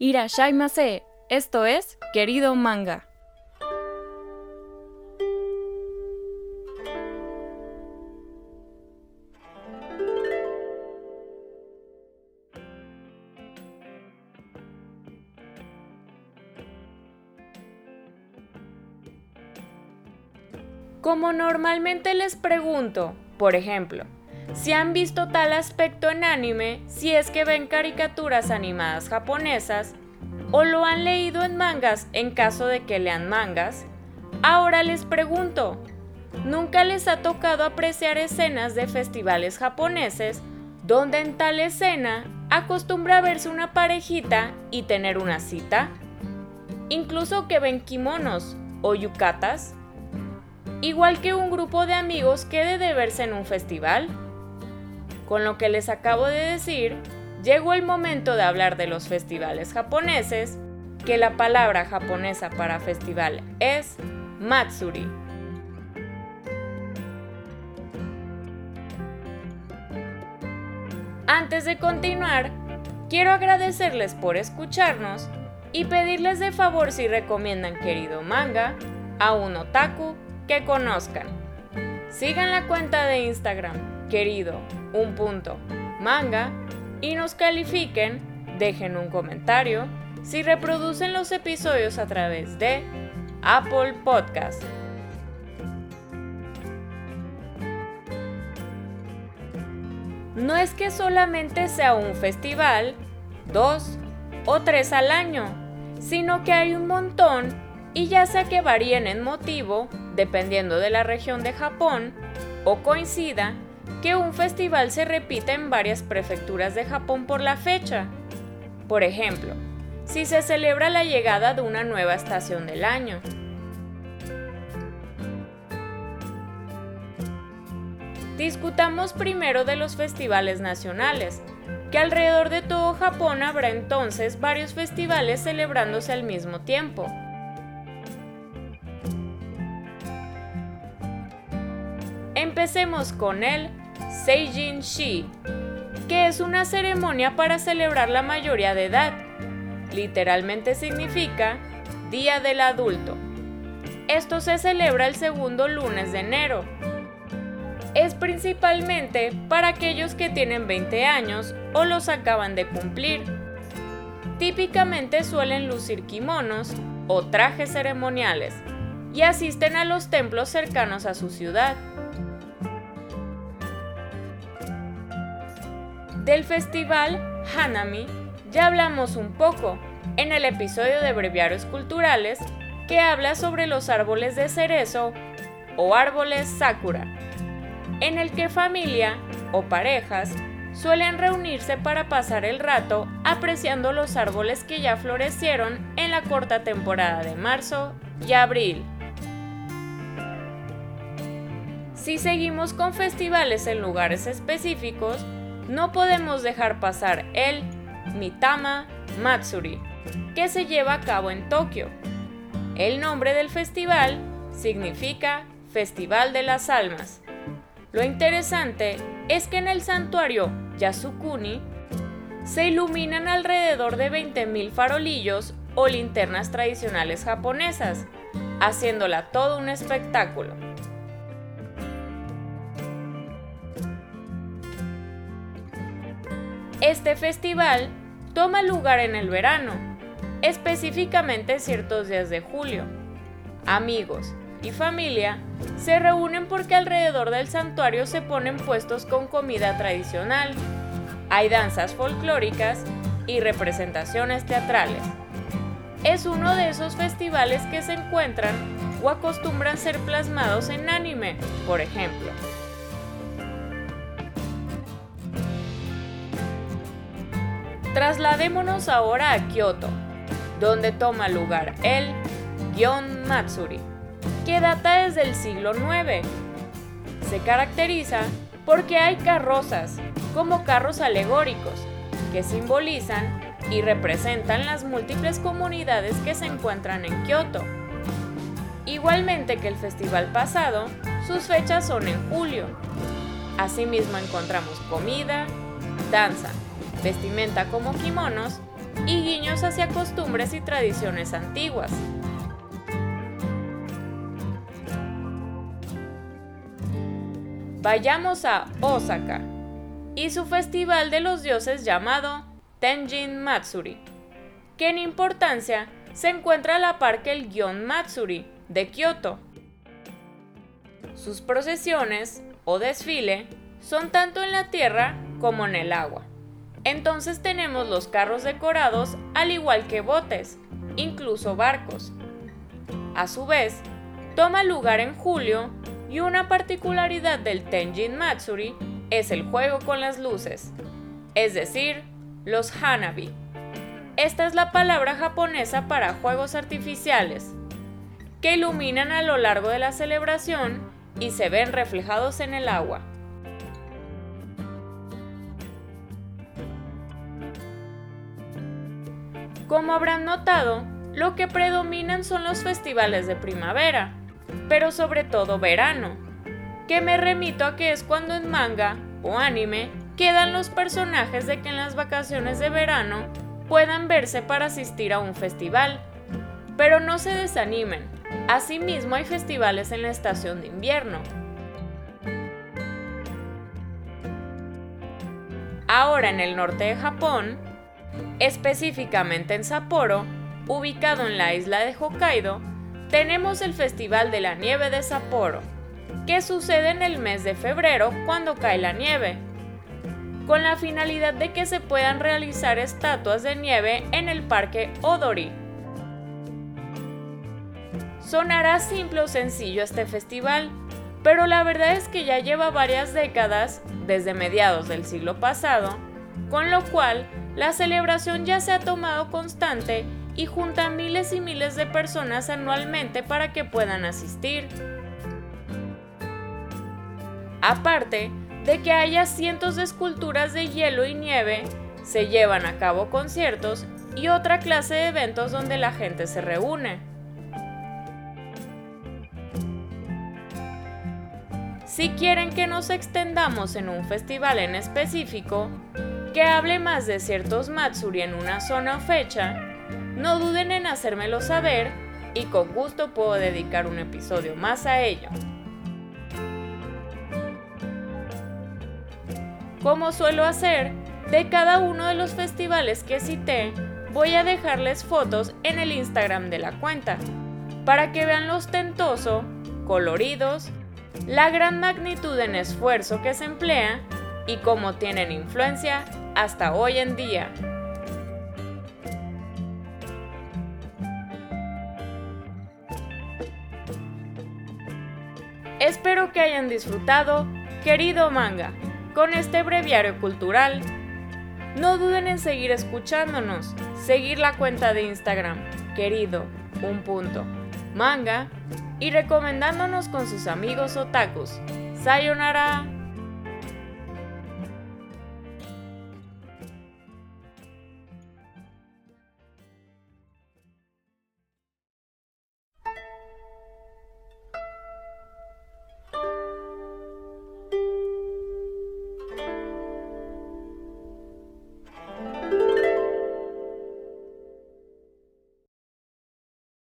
Irashaimase, esto es Querido Manga. Como normalmente les pregunto, por ejemplo, si han visto tal aspecto en anime, si es que ven caricaturas animadas japonesas, o lo han leído en mangas en caso de que lean mangas, ahora les pregunto, ¿nunca les ha tocado apreciar escenas de festivales japoneses donde en tal escena acostumbra verse una parejita y tener una cita? Incluso que ven kimonos o yukatas, igual que un grupo de amigos quede de verse en un festival. Con lo que les acabo de decir, llegó el momento de hablar de los festivales japoneses, que la palabra japonesa para festival es Matsuri. Antes de continuar, quiero agradecerles por escucharnos y pedirles de favor si recomiendan querido manga a un otaku que conozcan. Sigan la cuenta de Instagram, querido un punto manga y nos califiquen, dejen un comentario si reproducen los episodios a través de Apple Podcast. No es que solamente sea un festival, dos o tres al año, sino que hay un montón y ya sea que varíen en motivo, dependiendo de la región de Japón, o coincida que un festival se repite en varias prefecturas de Japón por la fecha. Por ejemplo, si se celebra la llegada de una nueva estación del año. Discutamos primero de los festivales nacionales, que alrededor de todo Japón habrá entonces varios festivales celebrándose al mismo tiempo. Empecemos con el Seijin Shi, que es una ceremonia para celebrar la mayoría de edad. Literalmente significa Día del Adulto. Esto se celebra el segundo lunes de enero. Es principalmente para aquellos que tienen 20 años o los acaban de cumplir. Típicamente suelen lucir kimonos o trajes ceremoniales y asisten a los templos cercanos a su ciudad. Del festival Hanami ya hablamos un poco en el episodio de Breviarios Culturales que habla sobre los árboles de cerezo o árboles sakura, en el que familia o parejas suelen reunirse para pasar el rato apreciando los árboles que ya florecieron en la corta temporada de marzo y abril. Si seguimos con festivales en lugares específicos, no podemos dejar pasar el Mitama Matsuri, que se lleva a cabo en Tokio. El nombre del festival significa Festival de las Almas. Lo interesante es que en el santuario Yasukuni se iluminan alrededor de 20.000 farolillos o linternas tradicionales japonesas, haciéndola todo un espectáculo. Este festival toma lugar en el verano, específicamente ciertos días de julio. Amigos y familia se reúnen porque alrededor del santuario se ponen puestos con comida tradicional. Hay danzas folclóricas y representaciones teatrales. Es uno de esos festivales que se encuentran o acostumbran ser plasmados en anime, por ejemplo. Trasladémonos ahora a Kioto, donde toma lugar el Gion Matsuri, que data desde el siglo IX. Se caracteriza porque hay carrozas, como carros alegóricos, que simbolizan y representan las múltiples comunidades que se encuentran en Kioto. Igualmente que el festival pasado, sus fechas son en julio. Asimismo encontramos comida, danza, vestimenta como kimonos y guiños hacia costumbres y tradiciones antiguas. Vayamos a Osaka y su festival de los dioses llamado Tenjin Matsuri, que en importancia se encuentra a la par que el Gion Matsuri de Kyoto. Sus procesiones o desfile son tanto en la tierra como en el agua. Entonces tenemos los carros decorados al igual que botes, incluso barcos. A su vez, toma lugar en julio y una particularidad del Tenjin Matsuri es el juego con las luces, es decir, los hanabi. Esta es la palabra japonesa para juegos artificiales, que iluminan a lo largo de la celebración y se ven reflejados en el agua. Como habrán notado, lo que predominan son los festivales de primavera, pero sobre todo verano, que me remito a que es cuando en manga o anime quedan los personajes de que en las vacaciones de verano puedan verse para asistir a un festival. Pero no se desanimen, asimismo hay festivales en la estación de invierno. Ahora en el norte de Japón, específicamente en Sapporo, ubicado en la isla de Hokkaido, tenemos el Festival de la Nieve de Sapporo, que sucede en el mes de febrero cuando cae la nieve, con la finalidad de que se puedan realizar estatuas de nieve en el Parque Odori. Sonará simple o sencillo este festival, pero la verdad es que ya lleva varias décadas, desde mediados del siglo pasado, con lo cual la celebración ya se ha tomado constante y junta miles y miles de personas anualmente para que puedan asistir. Aparte de que haya cientos de esculturas de hielo y nieve, se llevan a cabo conciertos y otra clase de eventos donde la gente se reúne. Si quieren que nos extendamos en un festival en específico, que hable más de ciertos Matsuri en una zona o fecha, no duden en hacérmelo saber y con gusto puedo dedicar un episodio más a ello. Como suelo hacer, de cada uno de los festivales que cité, voy a dejarles fotos en el Instagram de la cuenta, para que vean lo ostentoso, coloridos, la gran magnitud en esfuerzo que se emplea y cómo tienen influencia hasta hoy en día. Espero que hayan disfrutado, querido manga, con este breviario cultural. No duden en seguir escuchándonos, seguir la cuenta de Instagram, querido, un punto, manga, y recomendándonos con sus amigos otakus. Sayonara.